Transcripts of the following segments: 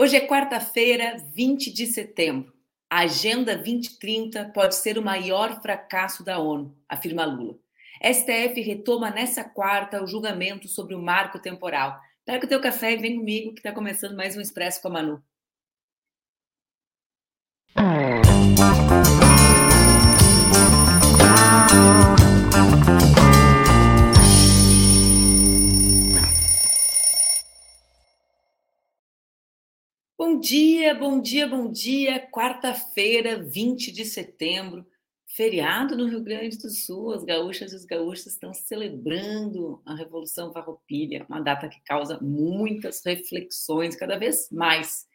Hoje é quarta-feira, 20 de setembro. A Agenda 2030 pode ser o maior fracasso da ONU, afirma Lula. STF retoma nessa quarta o julgamento sobre o marco temporal. Pega o teu café e vem comigo que está começando mais um Expresso com a Manu. Bom dia, bom dia, bom dia. Quarta-feira, 20 de setembro, feriado no Rio Grande do Sul. As gaúchas e os gaúchos estão celebrando a Revolução Farroupilha, uma data que causa muitas reflexões, cada vez mais.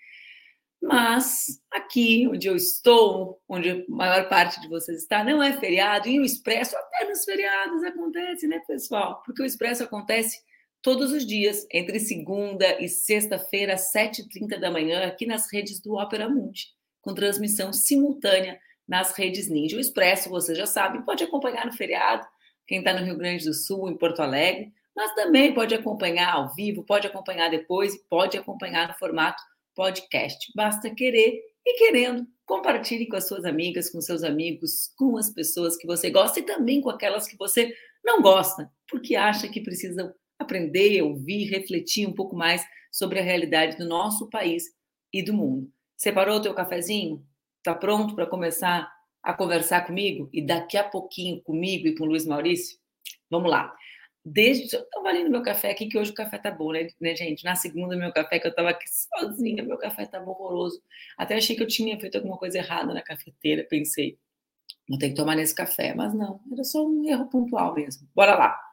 Mas aqui onde eu estou, onde a maior parte de vocês está, não é feriado, e o Expresso até nos feriados acontece, né, pessoal? Porque o Expresso acontece todos os dias, entre segunda e sexta-feira, às 7h30 da manhã, aqui nas redes do Opera Mundi, com transmissão simultânea nas redes Ninja. O Expresso, você já sabe, pode acompanhar no feriado, quem está no Rio Grande do Sul, em Porto Alegre, mas também pode acompanhar ao vivo, pode acompanhar depois, pode acompanhar no formato podcast. Basta querer e querendo, compartilhe com as suas amigas, com seus amigos, com as pessoas que você gosta e também com aquelas que você não gosta, porque acha que precisam aprender, ouvir, refletir um pouco mais sobre a realidade do nosso país e do mundo. Separou o teu cafezinho? Está pronto para começar a conversar comigo? E daqui a pouquinho comigo e com o Luiz Maurício? Vamos lá. Desde. Eu estava ali meu café aqui, que hoje o café tá bom, né, né gente? Na segunda, meu café, que eu estava aqui sozinha, meu café estava horroroso. Até achei que eu tinha feito alguma coisa errada na cafeteira, pensei, vou ter que tomar nesse café. Mas não, era só um erro pontual mesmo. Bora lá.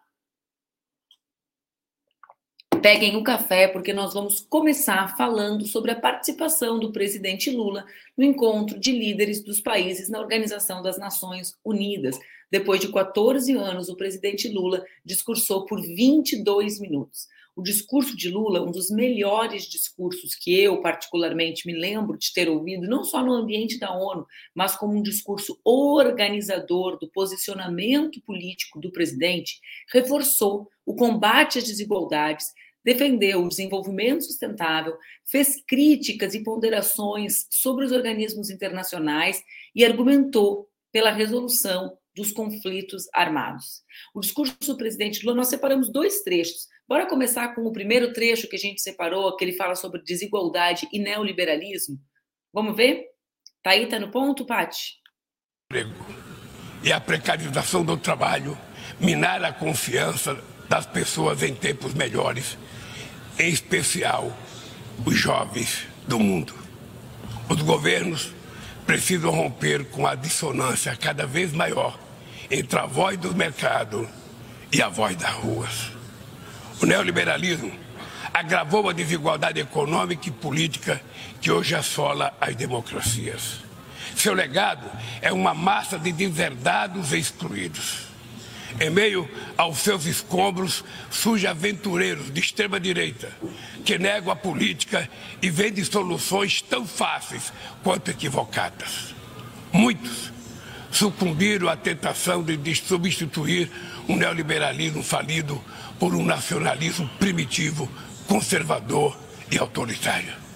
Peguem o café, porque nós vamos começar falando sobre a participação do presidente Lula no encontro de líderes dos países na Organização das Nações Unidas. Depois de 14 anos, o presidente Lula discursou por 22 minutos. O discurso de Lula, um dos melhores discursos que eu, particularmente, me lembro de ter ouvido, não só no ambiente da ONU, mas como um discurso organizador do posicionamento político do presidente, reforçou o combate às desigualdades, defendeu o desenvolvimento sustentável, fez críticas e ponderações sobre os organismos internacionais e argumentou pela resolução dos conflitos armados. O discurso do presidente Lula, nós separamos dois trechos. Bora começar com o primeiro trecho que a gente separou, que ele fala sobre desigualdade e neoliberalismo. Vamos ver? Tá aí, tá no ponto, Pati? E a precarização do trabalho, minar a confiança das pessoas em tempos melhores em especial os jovens do mundo. Os governos precisam romper com a dissonância cada vez maior entre a voz do mercado e a voz das ruas. O neoliberalismo agravou a desigualdade econômica e política que hoje assola as democracias. Seu legado é uma massa de deserdados e excluídos. Em meio aos seus escombros, surgem aventureiros de extrema-direita que negam a política e vendem soluções tão fáceis quanto equivocadas. Muitos sucumbiram à tentação de substituir um neoliberalismo falido por um nacionalismo primitivo, conservador e autoritário.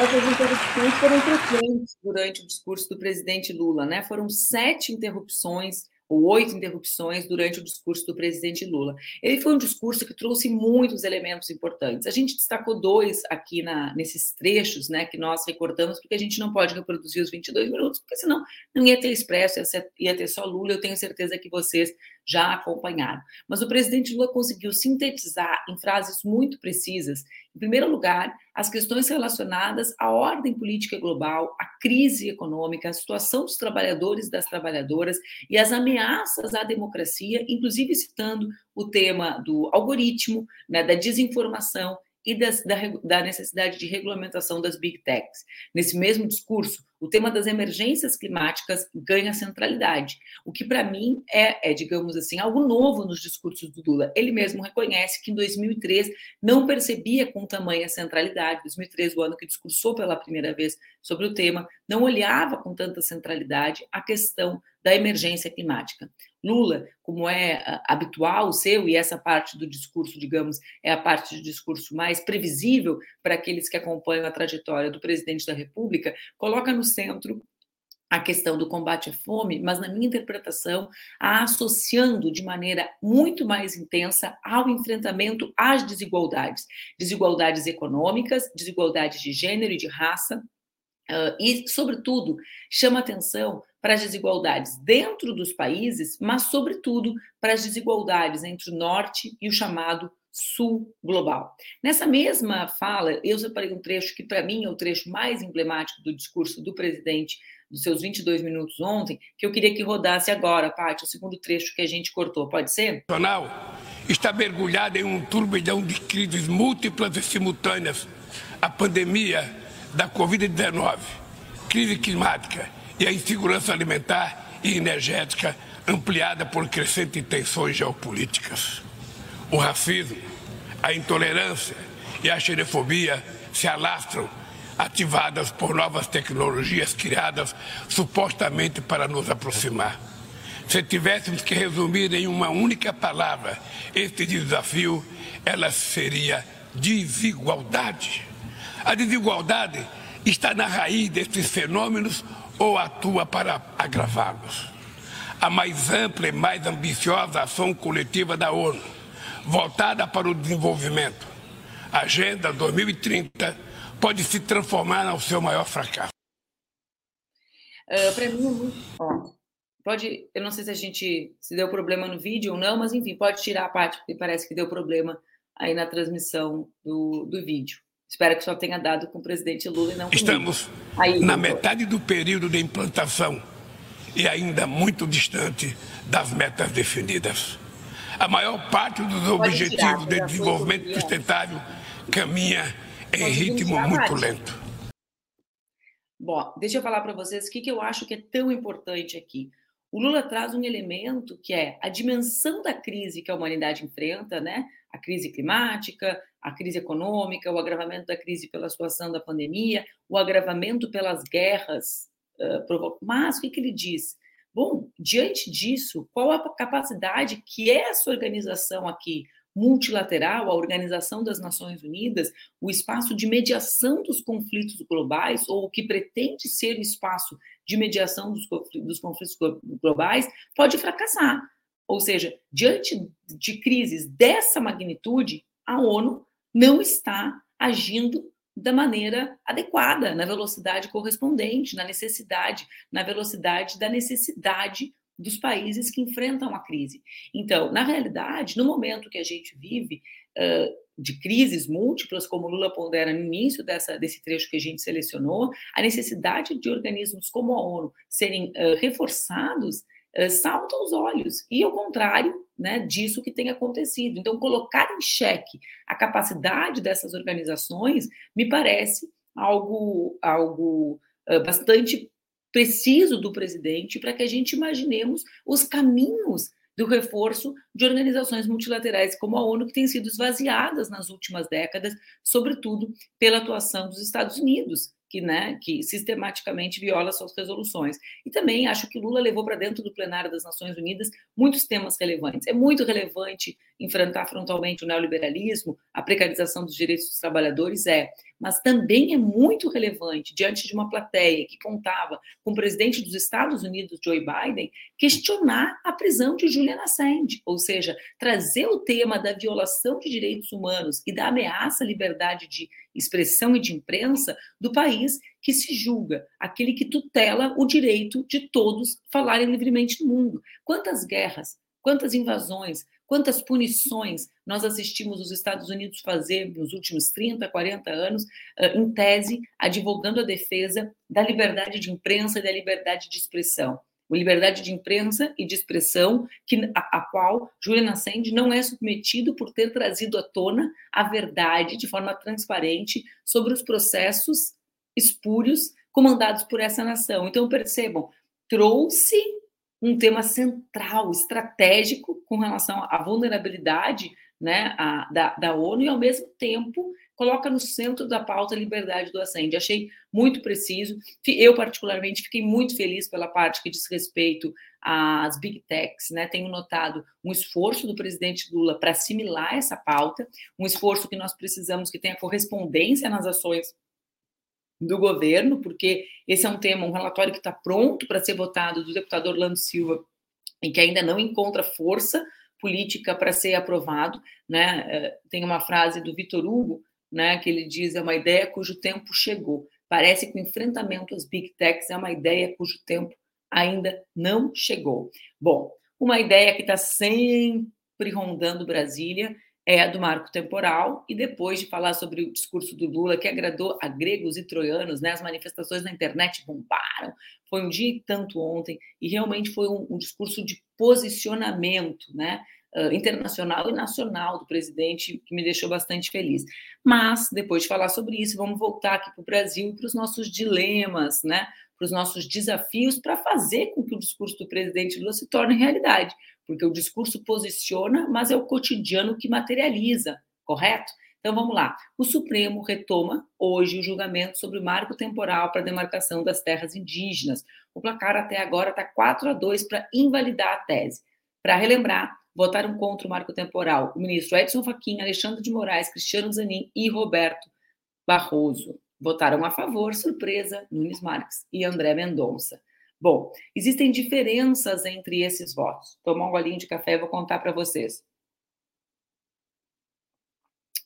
Essas interrupções foram frequentes durante o discurso do presidente Lula, né? Foram sete interrupções ou oito interrupções durante o discurso do presidente Lula. Ele foi um discurso que trouxe muitos elementos importantes. A gente destacou dois aqui na, nesses trechos, né, que nós recordamos, porque a gente não pode reproduzir os 22 minutos, porque senão não ia ter expresso, ia ter só Lula. Eu tenho certeza que vocês já acompanharam. Mas o presidente Lula conseguiu sintetizar em frases muito precisas, em primeiro lugar, as questões relacionadas à ordem política global, à crise econômica, à situação dos trabalhadores e das trabalhadoras e as ameaças à democracia, inclusive citando o tema do algoritmo, né, da desinformação e das, da, da, necessidade de regulamentação das big techs. Nesse mesmo discurso, o tema das emergências climáticas ganha centralidade, o que para mim é, é, digamos assim, algo novo nos discursos do Lula. Ele mesmo reconhece que em 2003 não percebia com tamanha centralidade, 2003, o ano que discursou pela primeira vez sobre o tema, não olhava com tanta centralidade a questão da emergência climática. Lula, como é ah, habitual o seu, e essa parte do discurso, digamos, é a parte do discurso mais previsível para aqueles que acompanham a trajetória do presidente da República, coloca no centro a questão do combate à fome, mas na minha interpretação, a associando de maneira muito mais intensa ao enfrentamento às desigualdades, desigualdades econômicas, desigualdades de gênero e de raça, Uh, e, sobretudo, chama atenção para as desigualdades dentro dos países, mas, sobretudo, para as desigualdades entre o norte e o chamado sul global. Nessa mesma fala, eu separei um trecho que, para mim, é o trecho mais emblemático do discurso do presidente dos seus 22 minutos ontem, que eu queria que rodasse agora, Paty, o segundo trecho que a gente cortou. Pode ser? Nacional está mergulhado em um turbilhão de crises múltiplas e simultâneas. A pandemia da Covid-19, crise climática e a insegurança alimentar e energética ampliada por crescentes tensões geopolíticas. O racismo, a intolerância e a xenofobia se alastram, ativadas por novas tecnologias criadas supostamente para nos aproximar. Se tivéssemos que resumir em uma única palavra este desafio, ela seria desigualdade. A desigualdade está na raiz desses fenômenos ou atua para agravá-los. A mais ampla e mais ambiciosa ação coletiva da ONU, voltada para o desenvolvimento, Agenda 2030, pode se transformar no seu maior fracasso. Uh, para mim é pode. Eu não sei se a gente se deu problema no vídeo ou não, mas enfim, pode tirar a parte, porque parece que deu problema aí na transmissão do, do vídeo. Espero que só tenha dado com o presidente Lula e não Estamos Aí, na metade do período de implantação e ainda muito distante das metas definidas. A maior parte dos Pode objetivos tirar, de desenvolvimento sustentável caminha em Pode ritmo muito lento. Bom, deixa eu falar para vocês o que, que eu acho que é tão importante aqui. O Lula traz um elemento que é a dimensão da crise que a humanidade enfrenta, né? A crise climática, a crise econômica, o agravamento da crise pela situação da pandemia, o agravamento pelas guerras. Uh, mas o que, que ele diz? Bom, diante disso, qual a capacidade que essa organização aqui, multilateral, a Organização das Nações Unidas, o espaço de mediação dos conflitos globais, ou o que pretende ser o espaço de mediação dos conflitos globais, pode fracassar. Ou seja, diante de crises dessa magnitude, a ONU não está agindo da maneira adequada, na velocidade correspondente, na necessidade, na velocidade da necessidade dos países que enfrentam a crise. Então, na realidade, no momento que a gente vive uh, de crises múltiplas, como Lula pondera no início dessa, desse trecho que a gente selecionou, a necessidade de organismos como a ONU serem uh, reforçados salta aos olhos. E, ao contrário, né, disso que tem acontecido. Então, colocar em xeque a capacidade dessas organizações me parece algo, algo uh, bastante preciso do presidente para que a gente imaginemos os caminhos do reforço de organizações multilaterais como a ONU, que têm sido esvaziadas nas últimas décadas, sobretudo pela atuação dos Estados Unidos, que, né, que sistematicamente viola suas resoluções. E também acho que Lula levou para dentro do plenário das Nações Unidas muitos temas relevantes. É muito relevante enfrentar frontalmente o neoliberalismo, a precarização dos direitos dos trabalhadores, é mas também é muito relevante, diante de uma plateia que contava com o presidente dos Estados Unidos, Joe Biden, questionar a prisão de Julian Assange, ou seja, trazer o tema da violação de direitos humanos e da ameaça à liberdade de expressão e de imprensa do país que se julga, aquele que tutela o direito de todos falarem livremente no mundo. Quantas guerras, quantas invasões, Quantas punições nós assistimos os Estados Unidos fazer nos últimos 30, 40 anos, em tese, advogando a defesa da liberdade de imprensa e da liberdade de expressão. Liberdade de imprensa e de expressão, que, a, a qual Julian Assange não é submetido por ter trazido à tona a verdade de forma transparente sobre os processos espúrios comandados por essa nação. Então, percebam, trouxe um tema central, estratégico com relação à vulnerabilidade né, a, da, da ONU e, ao mesmo tempo, coloca no centro da pauta a liberdade do assente. Achei muito preciso. Eu, particularmente, fiquei muito feliz pela parte que diz respeito às big techs. Né? Tenho notado um esforço do presidente Lula para assimilar essa pauta, um esforço que nós precisamos que tenha correspondência nas ações do governo, porque esse é um tema, um relatório que está pronto para ser votado do deputado Orlando Silva e que ainda não encontra força política para ser aprovado, né? Eh, tem uma frase do Vitor Hugo, né, que ele diz é uma ideia cujo tempo chegou. Parece que o enfrentamento às big techs é uma ideia cujo tempo ainda não chegou. Bom, uma ideia que está sempre rondando Brasília é do marco temporal, e depois de falar sobre o discurso do Lula, que agradou a gregos e troianos, né, as manifestações na internet bombaram, foi um dia e tanto ontem, e realmente foi um, um discurso de posicionamento, né, uh, internacional e nacional do presidente, que me deixou bastante feliz. Mas, depois de falar sobre isso, vamos voltar aqui para o Brasil e para os nossos dilemas, né? para os nossos desafios, para fazer com que o discurso do presidente Lula se torne realidade. Porque o discurso posiciona, mas é o cotidiano que materializa, correto? Então vamos lá. O Supremo retoma hoje o julgamento sobre o marco temporal para a demarcação das terras indígenas. O placar até agora está 4 a 2 para invalidar a tese. Para relembrar, votaram contra o marco temporal o ministro Edson Fachin, Alexandre de Moraes, Cristiano Zanin e Roberto Barroso. Votaram a favor, surpresa, Nunes Marques e André Mendonça. Bom, existem diferenças entre esses votos. Tomar um golinho de café e vou contar para vocês.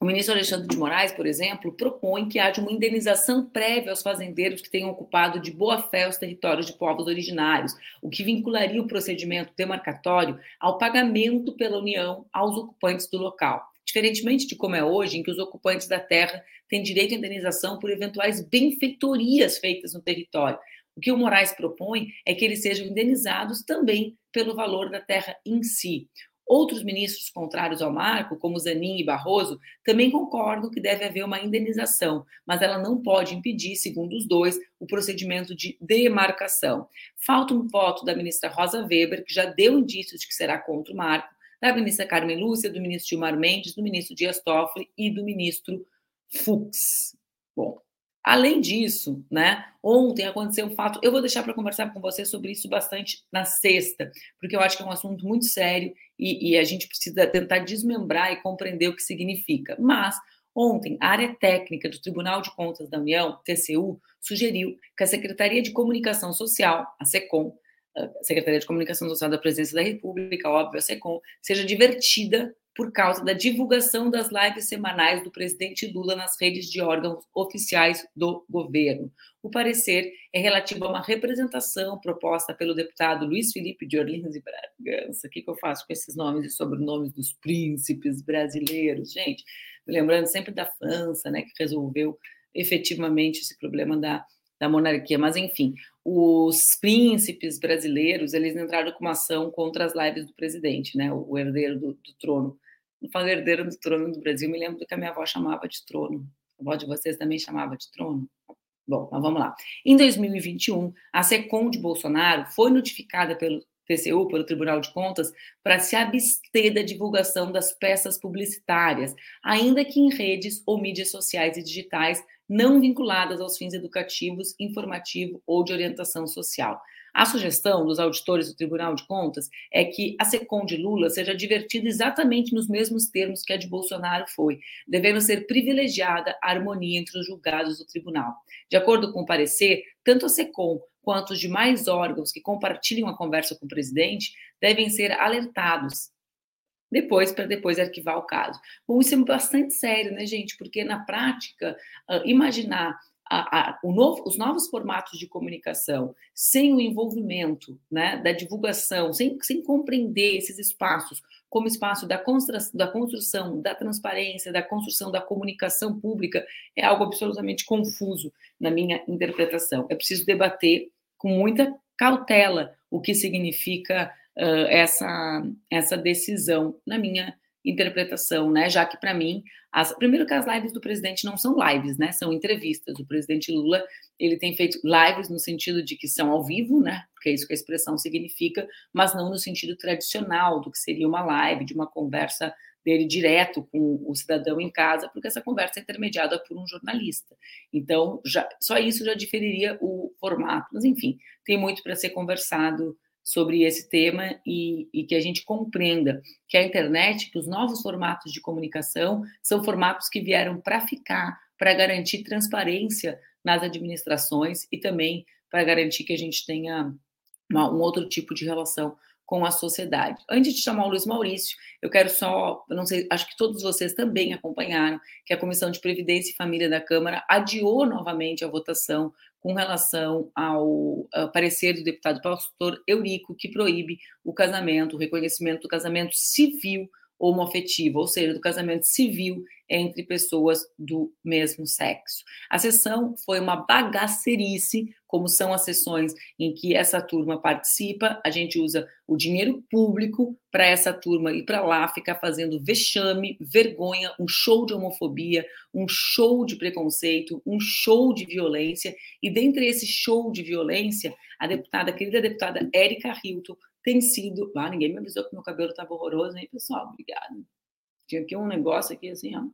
O ministro Alexandre de Moraes, por exemplo, propõe que haja uma indenização prévia aos fazendeiros que tenham ocupado de boa fé os territórios de povos originários, o que vincularia o procedimento demarcatório ao pagamento pela União aos ocupantes do local. Diferentemente de como é hoje, em que os ocupantes da terra têm direito à indenização por eventuais benfeitorias feitas no território. O que o Moraes propõe é que eles sejam indenizados também pelo valor da terra em si. Outros ministros contrários ao marco, como Zanin e Barroso, também concordam que deve haver uma indenização, mas ela não pode impedir, segundo os dois, o procedimento de demarcação. Falta um voto da ministra Rosa Weber, que já deu indícios de que será contra o marco, da ministra Carmen Lúcia, do ministro Gilmar Mendes, do ministro Dias Toffoli e do ministro Fux. Bom, Além disso, né, ontem aconteceu um fato, eu vou deixar para conversar com você sobre isso bastante na sexta, porque eu acho que é um assunto muito sério e, e, a gente precisa tentar desmembrar e compreender o que significa. Mas ontem, a área técnica do Tribunal de Contas da União, TCU, sugeriu que a Secretaria de Comunicação Social, a SECOM, a Secretaria de Comunicação Social da Presidência da República, óbvio, a SECOM, seja divertida por causa da divulgação das lives semanais do presidente Lula nas redes de órgãos oficiais do governo. O parecer é relativo a uma representação proposta pelo deputado Luiz Felipe de Orleans e Bragança. O que, eu faço com esses nomes e sobrenomes dos príncipes brasileiros? Gente, lembrando sempre da França, né, que resolveu efetivamente esse problema da, da monarquia. Mas, enfim, os príncipes brasileiros, eles entraram com uma ação contra as lives do presidente, né, o herdeiro do, do trono falo herdeiro do trono do Brasil, me lembro do que a minha avó chamava de trono. A avó de vocês também chamava de trono? Bom, mas vamos lá. Em 2021, a SECOM de Bolsonaro foi notificada pelo TCU, pelo Tribunal de Contas, para se abster da divulgação das peças publicitárias, ainda que em redes ou mídias sociais e digitais não vinculadas aos fins educativos, informativo ou de orientação social. A sugestão dos auditores do Tribunal de Contas é que a SECOM de Lula seja divertida exatamente nos mesmos termos que a de Bolsonaro foi, devendo ser privilegiada a harmonia entre os julgados do tribunal. De acordo com o parecer, tanto a SECOM quanto os demais órgãos que compartilham a conversa com o presidente devem ser alertados depois para depois arquivar o caso. Bom, isso é bastante sério, né, gente? Porque na prática, imaginar a, a, novo, os novos formatos de comunicação, sem o envolvimento né, da divulgação, sem, sem compreender esses espaços como espaço da construção, da construção, da transparência, da construção da comunicação pública, é algo absolutamente confuso na minha interpretação. É preciso debater com muita cautela o que significa uh, essa, essa decisão, na minha interpretação, né? Já que para mim, as, primeiro que as lives do presidente não são lives, né? São entrevistas. O presidente Lula ele tem feito lives no sentido de que são ao vivo, né? Porque é isso que a expressão significa, mas não no sentido tradicional do que seria uma live, de uma conversa dele direto com o cidadão em casa, porque essa conversa é intermediada por um jornalista. Então, já, só isso já diferiria o formato. Mas, enfim, tem muito para ser conversado sobre esse tema e, e, que a gente compreenda que a internet, que os novos formatos de comunicação são formatos que vieram para ficar, para garantir transparência nas administrações e também para garantir que a gente tenha uma, um outro tipo de relação com a sociedade. Antes de chamar o Luiz Maurício, eu quero só, não sei, acho que todos vocês também acompanharam que a Comissão de Previdência e Família da Câmara adiou novamente a votação com relação ao, parecer do deputado pastor Eurico, que proíbe o casamento, o reconhecimento do casamento civil homoafetivo, ou seja, do casamento civil entre pessoas do mesmo sexo. A sessão foi uma bagacerice, como são as sessões em que essa turma participa, a gente usa o dinheiro público para essa turma ir para lá ficar fazendo vexame, vergonha, um show de homofobia, um show de preconceito, um show de violência, e dentre esse show de violência, a deputada, a querida deputada Érica Hilton, tem sido. Ah, ninguém me avisou que meu cabelo estava horroroso, hein, pessoal? Obrigada. Tinha aqui um negócio aqui assim, ó.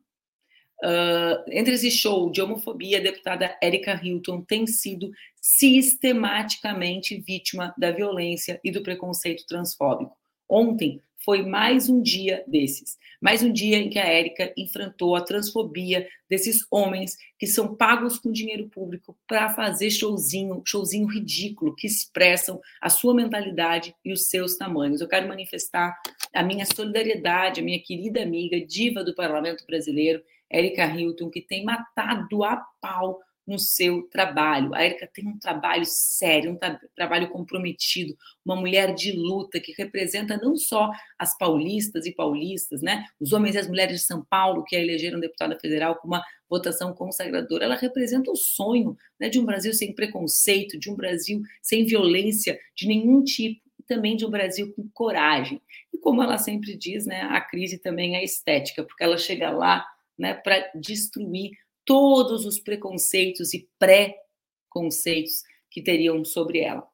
Uh, entre esse show de homofobia, a deputada Erika Hilton tem sido sistematicamente vítima da violência e do preconceito transfóbico. Ontem foi mais um dia desses. Mais um dia em que a Érica enfrentou a transfobia desses homens que são pagos com dinheiro público para fazer showzinho, showzinho ridículo, que expressam a sua mentalidade e os seus tamanhos. Eu quero manifestar a minha solidariedade, a minha querida amiga, diva do parlamento brasileiro, Érica Hilton, que tem matado a pau no seu trabalho. A Erika tem um trabalho sério, um tra trabalho comprometido, uma mulher de luta que representa não só as paulistas e paulistas, né? Os homens e as mulheres de São Paulo que a elegeram deputada federal com uma votação consagradora. Ela representa o sonho né, de um Brasil sem preconceito, de um Brasil sem violência de nenhum tipo também de um Brasil com coragem. E como ela sempre diz, né, a crise também é estética, porque ela chega lá né, para destruir todos os preconceitos e pré-conceitos que teriam sobre ela.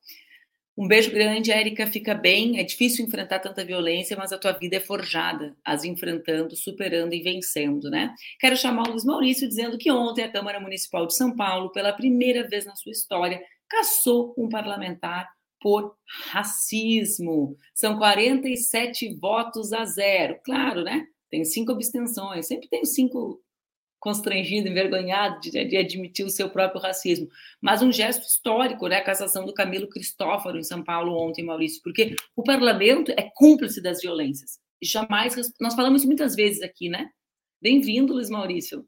Um beijo grande, Érica. Fica bem. É difícil enfrentar tanta violência, mas a tua vida é forjada, as enfrentando, superando e vencendo, né? Quero chamar o Luiz Maurício dizendo que ontem a Câmara Municipal de São Paulo, pela primeira vez na sua história, caçou um parlamentar por racismo. São 47 votos a zero. Claro, né? Tem cinco abstenções. Sempre tem cinco constrangido, envergonhado de, de, admitir o seu próprio racismo. Mas um gesto histórico, né? A cassação do Camilo Cristófaro em São Paulo ontem, Maurício, porque o parlamento é cúmplice das violências. E jamais. Nós falamos muitas vezes aqui, né? Bem-vindo, Luiz Maurício.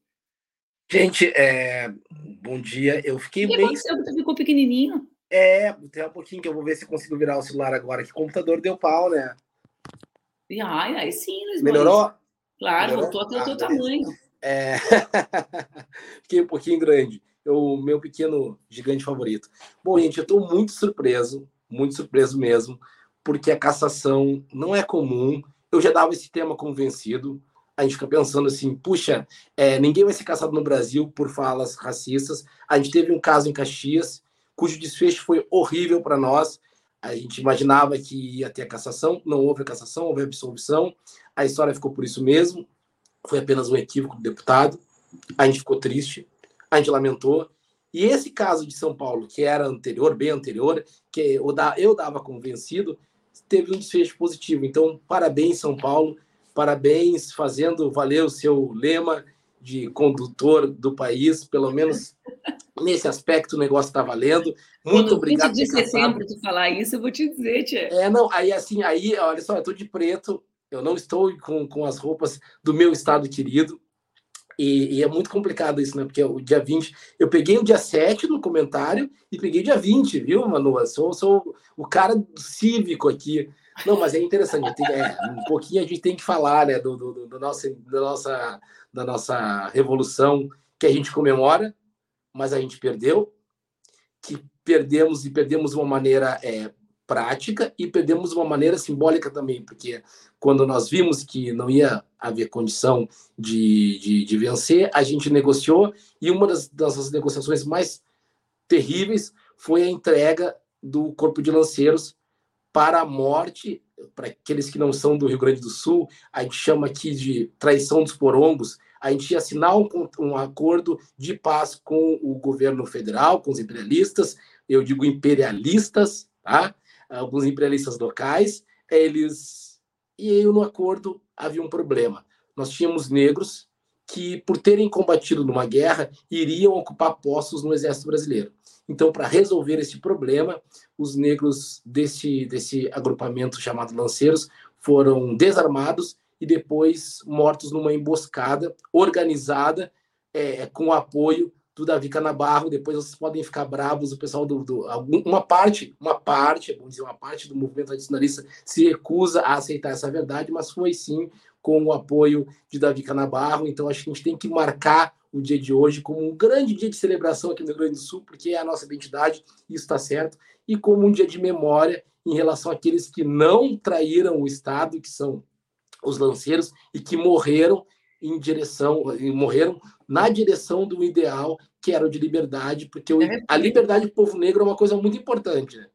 Gente, é... bom dia. Eu fiquei que bem. Você ficou pequenininho? É, tem um pouquinho que eu vou ver se consigo virar o celular agora. Que computador deu pau, né? Ai, aí sim, Luiz Melhorou? Maurício. Claro, Melhorou? voltou até o ah, teu tamanho. É... Fiquei um pouquinho grande. O meu pequeno gigante favorito. Bom, gente, eu estou muito surpreso, muito surpreso mesmo, porque a cassação não é comum. Eu já dava esse tema convencido. A gente fica pensando assim, puxa, é, ninguém vai ser caçado no Brasil por falas racistas. A gente teve um caso em Caxias, cujo desfecho foi horrível para nós. A gente imaginava que ia ter a cassação, não houve a cassação, houve a absolvição. A história ficou por isso mesmo foi apenas um equívoco do deputado. A gente ficou triste, a gente lamentou. E esse caso de São Paulo, que era anterior, bem anterior, que eu, dava convencido, teve um desfecho positivo. Então, parabéns, São Paulo, parabéns, fazendo valer o seu lema de condutor do país, pelo menos nesse aspecto o negócio está valendo. Muito Quando obrigado. Quando eu te sempre de falar isso, eu vou te dizer, Tia. É, não, aí assim, aí, olha só, eu tô de preto, eu não estou com, com as roupas do meu estado querido. E, e, é muito complicado isso, né? Porque o dia 20, eu peguei o dia 7 no comentário e peguei o dia 20, viu, Manu? Sou, sou o cara cívico aqui. Não, mas é interessante, tem, é, um pouquinho a gente tem que falar, né, do, do, do nosso, da, nossa, da nossa revolução que a gente comemora, mas a gente perdeu, que perdemos e perdemos de uma maneira é, prática e perdemos uma maneira simbólica também, porque quando nós vimos que não ia haver condição de, de, de vencer, a gente negociou e uma das, das negociações mais terríveis foi a entrega do corpo de lanceiros para a morte para aqueles que não são do Rio Grande do Sul, a gente chama aqui de traição dos porongos, a gente assinar um, um acordo de paz com o governo federal, com os imperialistas, eu digo imperialistas, tá? alguns imperialistas locais, eles. E aí, no acordo havia um problema. Nós tínhamos negros que, por terem combatido numa guerra, iriam ocupar postos no Exército Brasileiro. Então, para resolver esse problema, os negros desse, desse agrupamento chamado Lanceiros foram desarmados e depois mortos numa emboscada organizada é, com o apoio do Davi Canabarro. Depois vocês podem ficar bravos, o pessoal do, do uma parte, uma parte, vamos dizer, uma parte do movimento tradicionalista se recusa a aceitar essa verdade, mas foi sim com o apoio de Davi Canabarro. Então acho que a gente tem que marcar o dia de hoje como um grande dia de celebração aqui no Rio Grande do Sul, porque é a nossa identidade, isso está certo, e como um dia de memória em relação àqueles que não traíram o Estado, que são os lanceiros, e que morreram em direção, morreram na direção do ideal que era o de liberdade, porque é. a liberdade do povo negro é uma coisa muito importante. Né?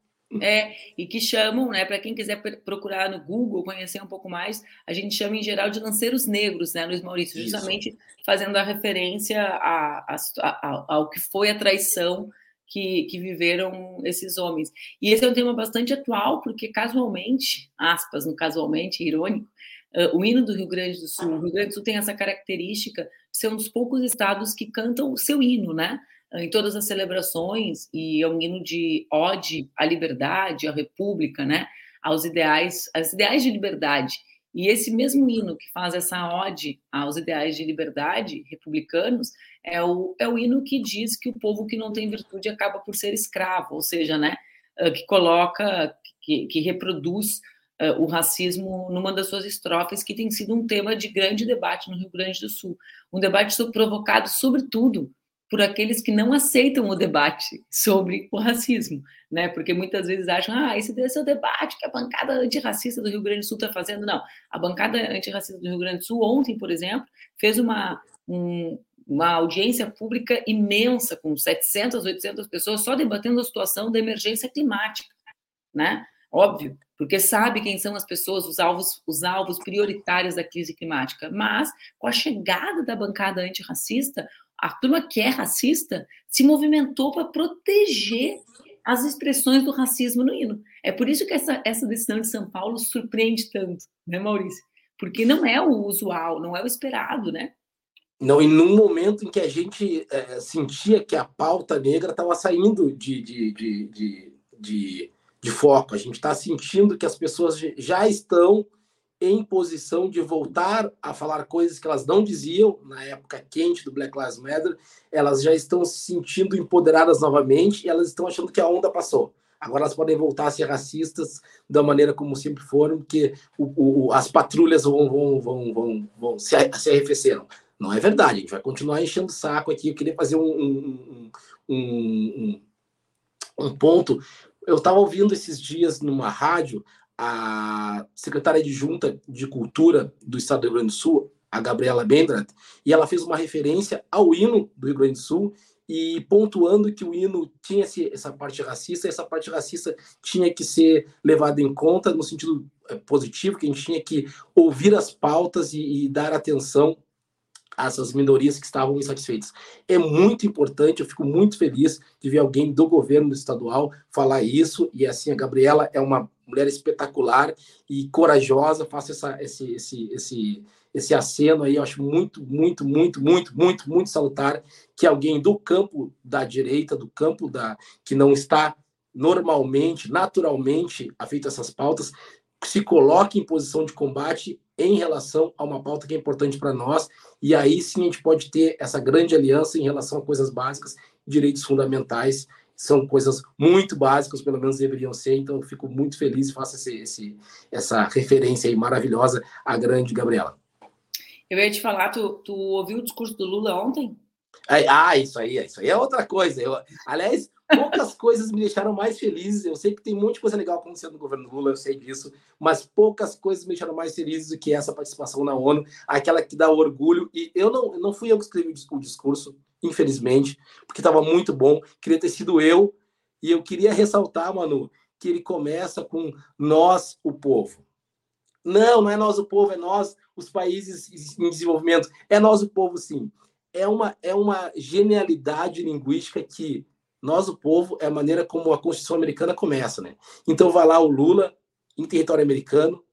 É, e que chamam, né, para quem quiser procurar no Google, conhecer um pouco mais, a gente chama em geral de lanceiros negros, né, Luiz Maurício, justamente Isso. fazendo a referência a, a, a, ao que foi a traição que, que, viveram esses homens. E esse é um tema bastante atual, porque casualmente, aspas, no casualmente, irônico, uh, o hino do Rio Grande do Sul, o Rio Grande do Sul tem essa característica de ser um dos poucos estados que cantam o seu hino, né? Em todas as celebrações e é um hino de ode à liberdade, à república, né? Aos ideais, aos ideais de liberdade. E esse mesmo hino que faz essa ode aos ideais de liberdade republicanos é o, é o hino que diz que o povo que não tem virtude acaba por ser escravo, ou seja, né, ah, que coloca, que, que reproduz uh, o racismo numa das suas estrofes, que tem sido um tema de grande debate no Rio Grande do Sul. Um debate provocado, sobretudo, por aqueles que não aceitam o debate sobre o racismo, né? Porque muitas vezes acham, ah, esse deve ser o debate que a bancada antirracista do Rio Grande do Sul está fazendo. Não, a bancada antirracista do Rio Grande do Sul, ontem, por exemplo, fez uma, um, uma audiência pública imensa, com 700, 800 pessoas, só debatendo a situação da emergência climática, né? Óbvio, porque sabe quem são as pessoas, os alvos, os alvos prioritários da crise climática. Mas, com a chegada da bancada antirracista, a turma que é racista se movimentou para proteger as expressões do racismo no hino. É por isso que essa, essa decisão de São Paulo surpreende tanto, né, Maurício? Porque não é o usual, não é o esperado, né? Não, e num momento em que a gente é, sentia que a pauta negra estava saindo de, de, de, de, de, de foco, a gente está sentindo que as pessoas já estão em posição de voltar a falar coisas que elas não diziam na época quente do Black Lives Matter, elas já estão se sentindo empoderadas novamente e elas estão achando que a onda passou. Agora elas podem voltar a ser racistas da maneira como sempre foram, porque o, o, as patrulhas vão, vão, vão, vão, vão se, se arrefeceram. Não é verdade, a gente vai continuar enchendo o saco aqui. Eu queria fazer um, um, um, um, um ponto. Eu estava ouvindo esses dias numa rádio a secretária adjunta de Cultura do Estado do Rio Grande do Sul, a Gabriela Bendrat, e ela fez uma referência ao hino do Rio Grande do Sul e pontuando que o hino tinha essa parte racista, e essa parte racista tinha que ser levada em conta no sentido eh, positivo, que a gente tinha que ouvir as pautas e, e dar atenção essas minorias que estavam insatisfeitas. É muito importante, eu fico muito feliz de ver alguém do governo estadual falar isso, e assim, a Gabriela é uma mulher espetacular e corajosa, faço essa, esse, esse, esse, esse aceno aí, eu acho muito, muito, muito, muito, muito, muito salutar que alguém do campo da direita, do campo da que não está normalmente, naturalmente afeito a essas pautas, se coloque em posição de combate em relação a uma pauta que é importante para nós, e aí sim a gente pode ter essa grande aliança em relação a coisas básicas, direitos fundamentais, são coisas muito básicas, pelo menos deveriam ser, então eu fico muito feliz e faço esse, esse, essa referência aí maravilhosa à grande Gabriela. Eu ia te falar, tu, tu ouviu o discurso do Lula ontem? Ah, isso aí, isso aí é outra coisa. Eu, aliás, poucas coisas me deixaram mais felizes. Eu sei que tem um monte de coisa legal acontecendo no governo Lula, eu sei disso, mas poucas coisas me deixaram mais felizes do que essa participação na ONU, aquela que dá orgulho. E eu não, não fui eu que escrevi o discurso, infelizmente, porque estava muito bom. Queria ter sido eu. E eu queria ressaltar, Manu, que ele começa com nós, o povo. Não, não é nós o povo, é nós os países em desenvolvimento. É nós o povo, sim. É uma, é uma genialidade linguística que nós o povo é a maneira como a Constituição americana começa, né? Então vai lá o Lula em território americano,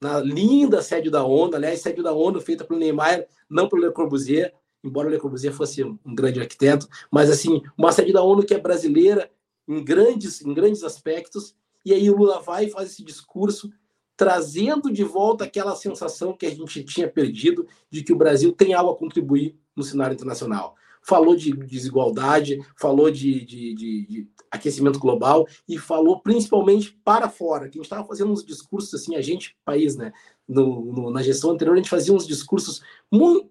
na linda sede da ONU, aliás, sede da ONU feita pelo Neymar, não pelo Le Corbusier, embora Le Corbusier fosse um grande arquiteto, mas assim, uma sede da ONU que é brasileira em grandes, em grandes aspectos, e aí o Lula vai e faz esse discurso trazendo de volta aquela sensação que a gente tinha perdido de que o Brasil tem algo a contribuir no cenário internacional. Falou de desigualdade, falou de, de, de, de aquecimento global e falou principalmente para fora, que a gente estava fazendo uns discursos assim, a gente, país, né? No, no, na gestão anterior, a gente fazia uns discursos muito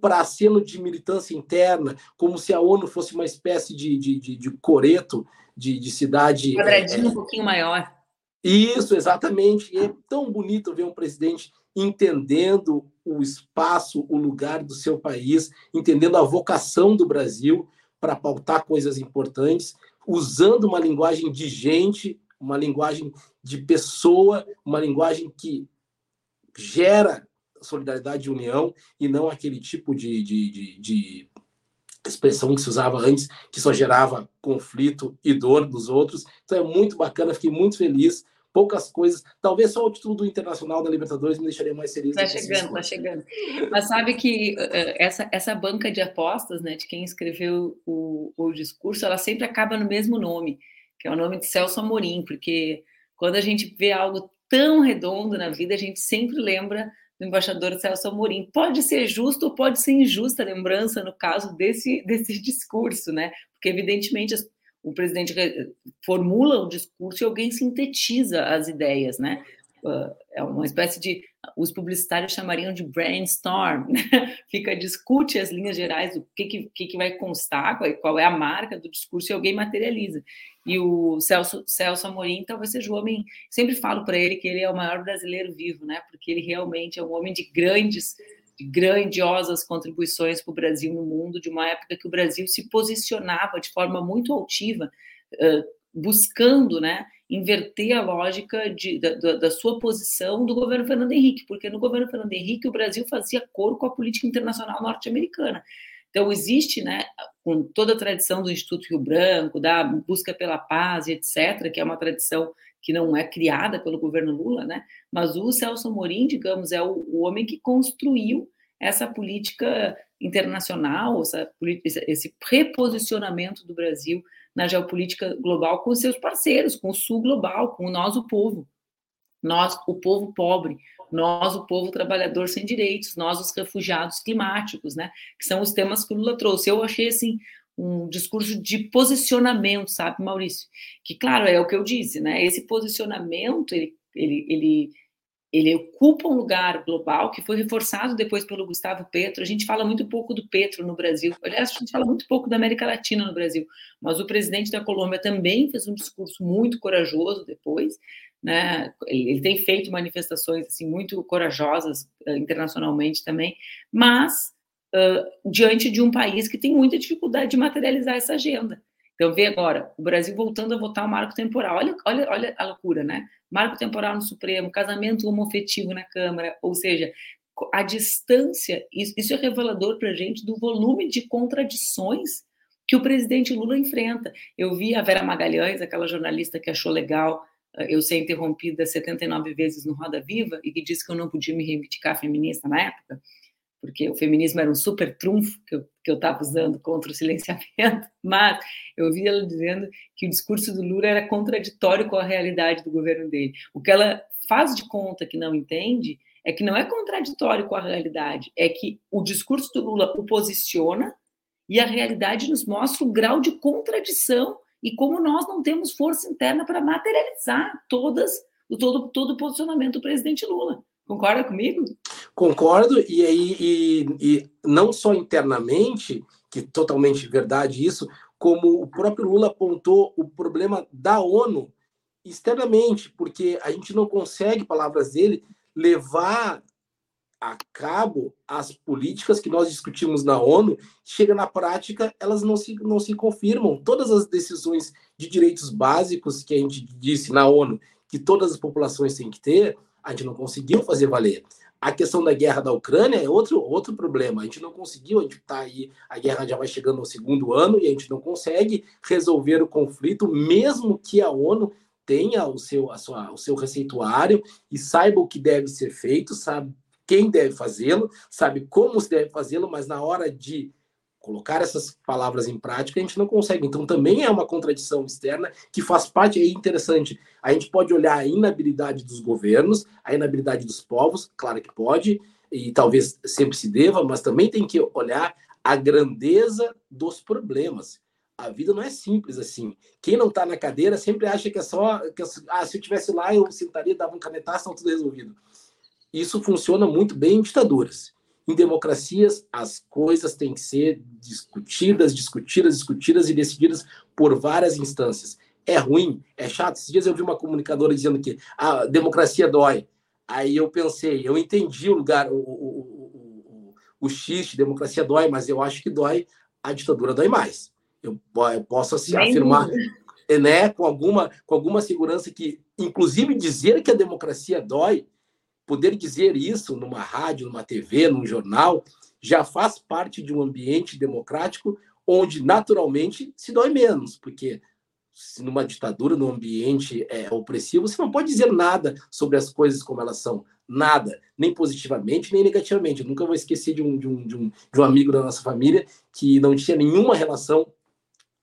para aceno de militância interna, como se a ONU fosse uma espécie de, de, de, de coreto de, de cidade. Um quadradinho é, um pouquinho maior. Isso, exatamente. E é tão bonito ver um presidente entendendo o espaço, o lugar do seu país, entendendo a vocação do Brasil para pautar coisas importantes, usando uma linguagem de gente, uma linguagem de pessoa, uma linguagem que gera solidariedade e união e não aquele tipo de, de, de, de expressão que se usava antes, que só gerava conflito e dor dos outros. Então é muito bacana, fiquei muito feliz. Poucas coisas, talvez só o título do Internacional da Libertadores me deixaria mais feliz. Está chegando, está chegando. Mas sabe que uh, essa, essa banca de apostas, né, de quem escreveu o, o discurso, ela sempre acaba no mesmo nome, que é o nome de Celso Amorim, porque quando a gente vê algo tão redondo na vida, a gente sempre lembra do embaixador Celso Amorim. Pode ser justo ou pode ser injusta a lembrança no caso desse, desse discurso, né? Porque, evidentemente, o presidente formula o discurso e alguém sintetiza as ideias, né? É uma espécie de os publicitários chamariam de brainstorm, né? fica discute as linhas gerais do que, que, que vai constar, qual, qual é a marca do discurso e alguém materializa. E o Celso, Celso Amorim talvez seja o homem, sempre falo para ele que ele é o maior brasileiro vivo, né? Porque ele realmente é um homem de grandes, de grandiosas contribuições para o Brasil no mundo, de uma época que o Brasil se posicionava de forma muito altiva, buscando, né? Inverter a lógica de, da, da, sua posição do governo Fernando Henrique, porque no governo Fernando Henrique o Brasil fazia cor com a política internacional norte-americana. Então, existe, né, com toda a tradição do Instituto Rio Branco, da busca pela paz etc., que é uma tradição que não é criada pelo governo Lula, né, mas o Celso Amorim, digamos, é o, o homem que construiu essa política internacional, essa, esse reposicionamento do Brasil na geopolítica global com seus parceiros, com o Sul global, com nós, o povo. Nós, o povo pobre, nós, o povo trabalhador sem direitos, nós, os refugiados climáticos, né? Que são os temas que o Lula trouxe. Eu achei, assim, um discurso de posicionamento, sabe, Maurício? Que, claro, é o que eu disse, né? Esse posicionamento, ele, ele, ele ele ocupa um lugar global que foi reforçado depois pelo Gustavo Petro. A gente fala muito pouco do Petro no Brasil. Aliás, a gente fala muito pouco da América Latina no Brasil. Mas o presidente da Colômbia também fez um discurso muito corajoso depois. Né? Ele tem feito manifestações assim, muito corajosas uh, internacionalmente também, mas uh, diante de um país que tem muita dificuldade de materializar essa agenda. Então, vê agora, o Brasil voltando a votar o marco temporal. Olha, olha, olha a loucura, né? Marco temporal no Supremo, casamento homofetivo na Câmara, ou seja, a distância, isso é revelador para a gente do volume de contradições que o presidente Lula enfrenta. Eu vi a Vera Magalhães, aquela jornalista que achou legal eh, eu ser interrompida 79 vezes no Roda Viva e que disse que eu não podia me reivindicar feminista na época porque o feminismo era um super trunfo que eu estava usando contra o silenciamento, mas eu vi ela dizendo que o discurso do Lula era contraditório com a realidade do governo dele. O que ela faz de conta que não entende é que não é contraditório com a realidade, é que o discurso do Lula o posiciona e a realidade nos mostra o grau de contradição e como nós não temos força interna para materializar todas todo, todo o posicionamento do presidente Lula. Concorda comigo? Concordo, e aí e, e não só internamente, que totalmente verdade isso, como o próprio Lula apontou o problema da ONU externamente, porque a gente não consegue, palavras dele, levar a cabo as políticas que nós discutimos na ONU, chega na prática, elas não se, não se confirmam. Todas as decisões de direitos básicos que a gente disse na ONU que todas as populações têm que ter, a gente não conseguiu fazer valer. A questão da guerra da Ucrânia é outro, outro problema. A gente não conseguiu, a gente está aí, a guerra já vai chegando ao segundo ano e a gente não consegue resolver o conflito, mesmo que a ONU tenha o seu, a sua, o seu receituário e saiba o que deve ser feito, sabe quem deve fazê-lo, sabe como se deve fazê-lo, mas na hora de colocar essas palavras em prática, a gente não consegue. Então, também é uma contradição externa que faz parte, é interessante. A gente pode olhar a inabilidade dos governos, a inabilidade dos povos, claro que pode, e talvez sempre se deva, mas também tem que olhar a grandeza dos problemas. A vida não é simples assim. Quem não está na cadeira sempre acha que é só. Que, ah, se eu tivesse lá, eu sentaria, dava um canetaço, está tudo resolvido. Isso funciona muito bem em ditaduras. Em democracias, as coisas têm que ser discutidas, discutidas, discutidas e decididas por várias instâncias. É ruim, é chato. Esses dias eu vi uma comunicadora dizendo que a democracia dói. Aí eu pensei, eu entendi o lugar, o, o, o, o X de democracia dói, mas eu acho que dói, a ditadura dói mais. Eu, eu posso assim, afirmar né, com, alguma, com alguma segurança que, inclusive, dizer que a democracia dói poder dizer isso numa rádio, numa TV, num jornal, já faz parte de um ambiente democrático onde naturalmente se dói menos, porque se numa ditadura, num ambiente é, opressivo, você não pode dizer nada sobre as coisas como elas são, nada, nem positivamente nem negativamente. Eu nunca vou esquecer de um, de um, de um, de um amigo da nossa família que não tinha nenhuma relação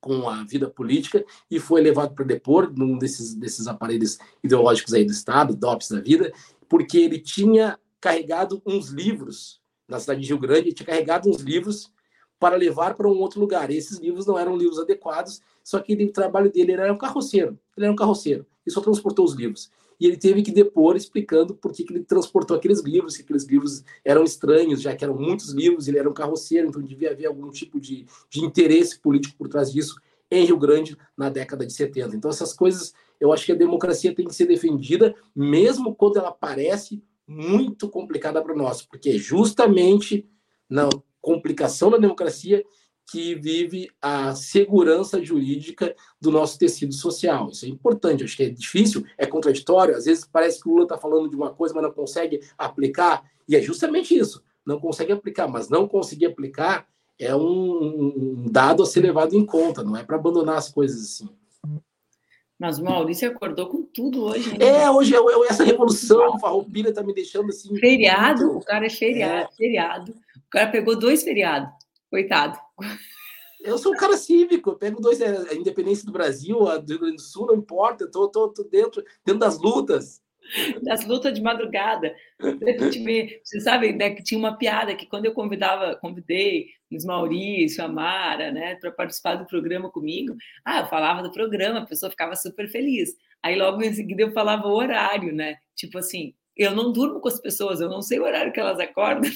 com a vida política e foi levado para depor num desses, desses aparelhos ideológicos aí do Estado, DOPS da vida, porque ele tinha carregado uns livros na cidade de Rio Grande, ele tinha carregado uns livros para levar para um outro lugar. E esses livros não eram livros adequados, só que ele, o trabalho dele era um carroceiro. Ele era um carroceiro e só transportou os livros. E ele teve que depor explicando por que, que ele transportou aqueles livros, que aqueles livros eram estranhos, já que eram muitos livros, ele era um carroceiro, então devia haver algum tipo de, de interesse político por trás disso em Rio Grande na década de 70. Então, essas coisas eu acho que a democracia tem que ser defendida, mesmo quando ela parece muito complicada para nós, porque é justamente na complicação da democracia que vive a segurança jurídica do nosso tecido social. Isso é importante, acho que é difícil, é contraditório, às vezes parece que o Lula está falando de uma coisa, mas não consegue aplicar, e é justamente isso, não consegue aplicar, mas não conseguir aplicar é um, um dado a ser levado em conta, não é para abandonar as coisas assim. Mas o Maurício acordou com tudo hoje. Né? É, hoje é, é essa revolução, a farroupilha tá me deixando assim. Feriado, muito... o cara é feriado, é. feriado. O cara pegou dois feriados, coitado. Eu sou um cara cívico, eu pego dois, é, a independência do Brasil, a do Rio Grande do Sul, não importa, eu tô, tô, tô dentro, dentro das lutas das lutas de madrugada. Você sabe né, que tinha uma piada que quando eu convidava, convidei os Maurício, a Mara, né, para participar do programa comigo, ah, eu falava do programa, a pessoa ficava super feliz. Aí logo em seguida eu falava o horário, né? Tipo assim, eu não durmo com as pessoas, eu não sei o horário que elas acordam.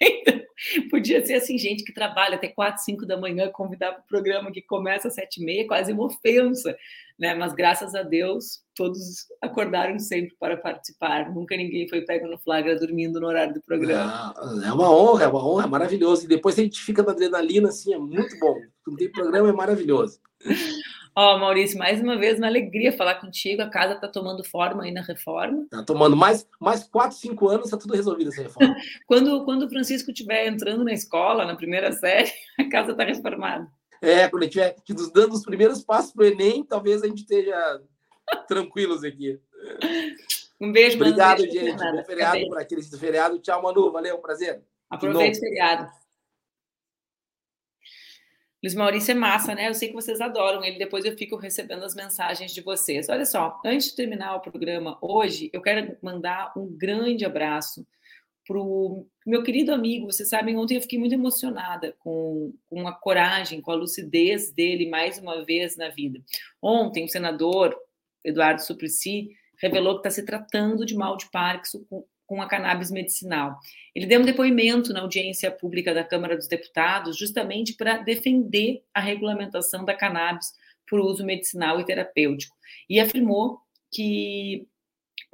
Então, podia ser assim, gente que trabalha até 4, 5 da manhã, convidar para o programa que começa às 7 e meia, quase uma ofensa, né? Mas graças a Deus, todos acordaram sempre para participar. Nunca ninguém foi pego no flagra dormindo no horário do programa. É, uma honra, é uma honra, é maravilhoso. E depois a gente fica na adrenalina, assim, é muito bom. Não tem programa, é maravilhoso. Ó, oh, Maurício, mais uma vez, uma alegria falar contigo. A casa está tomando forma aí na reforma. Está tomando mais, mais quatro, cinco anos, está tudo resolvido essa reforma. quando, quando o Francisco estiver entrando na escola, na primeira série, a casa está reformada. É, quando ele estiver dando os primeiros passos para o Enem, talvez a gente esteja tranquilos aqui. Um beijo, Obrigado, Manu. gente. Bom feriado para aqueles do feriado. Tchau, Manu. Valeu, prazer. Aproveite o feriado. Luiz Maurício é massa, né? Eu sei que vocês adoram ele. Depois eu fico recebendo as mensagens de vocês. Olha só, antes de terminar o programa hoje, eu quero mandar um grande abraço para o meu querido amigo. Vocês sabem, ontem eu fiquei muito emocionada com, com a coragem, com a lucidez dele mais uma vez na vida. Ontem, o senador Eduardo Suplicy revelou que está se tratando de mal de Parkinson com, a cannabis medicinal. Ele deu um depoimento na audiência pública da Câmara dos Deputados, justamente para defender a regulamentação da cannabis por uso medicinal e terapêutico, e afirmou que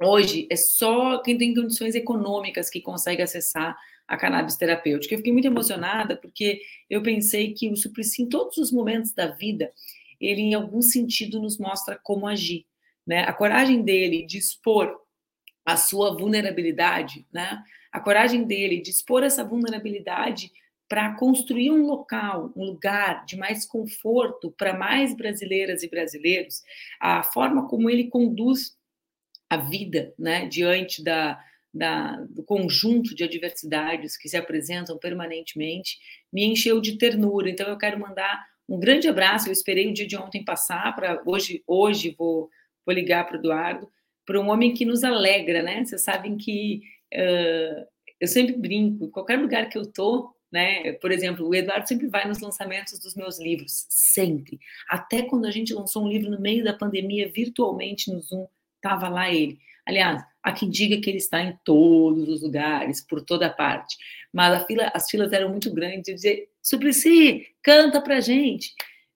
hoje é só quem tem condições econômicas que consegue acessar a cannabis terapêutica. Eu fiquei muito emocionada porque eu pensei que o Suplicy, em todos os momentos da vida, ele em algum sentido nos mostra como agir. Né? A coragem dele de expor a sua vulnerabilidade, né? A coragem dele de expor essa vulnerabilidade para construir um local, um lugar de mais conforto para mais brasileiras e brasileiros, a forma como ele conduz a vida, né, diante da, da, do conjunto de adversidades que se apresentam permanentemente, me encheu de ternura. Então eu quero mandar um grande abraço. Eu esperei o dia de ontem passar para hoje. Hoje vou, vou ligar para o Eduardo para um homem que nos alegra, né? Vocês sabem que uh, eu sempre brinco, em qualquer lugar que eu tô, né? Por exemplo, o Eduardo sempre vai nos lançamentos dos meus livros, sempre. Até quando a gente lançou um livro no meio da pandemia, virtualmente no Zoom, estava lá ele. Aliás, há quem diga que ele está em todos os lugares, por toda parte. Mas fila, as filas eram muito grandes. Eu dizia, Suplicy, canta pra gente.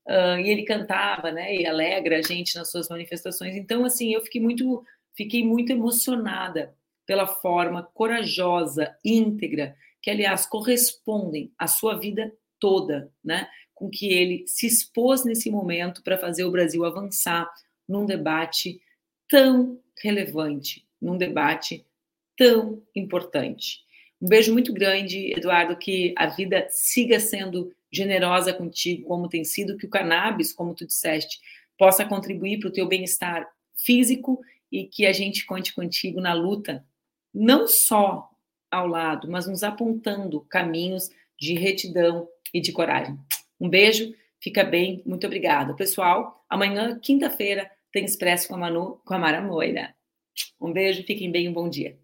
Uh, e ele cantava, né? E alegra a gente nas suas manifestações. Então, assim, eu fiquei muito fiquei muito emocionada pela forma corajosa, íntegra, que, aliás, correspondem à sua vida toda, né? Com que ele se expôs nesse momento para fazer o Brasil avançar num debate tão relevante, num debate tão importante. Um beijo muito grande, Eduardo, que a vida siga sendo generosa contigo, como tem sido, que o cannabis, como tu disseste, possa contribuir para o teu bem-estar físico e que a gente conte contigo na luta, não só ao lado, mas nos apontando caminhos de retidão e de coragem. Um beijo, fica bem, muito obrigada. Pessoal, amanhã, quinta-feira, tem Expresso com a Manu, com a Mara Moira. Um beijo, fiquem bem, um bom dia.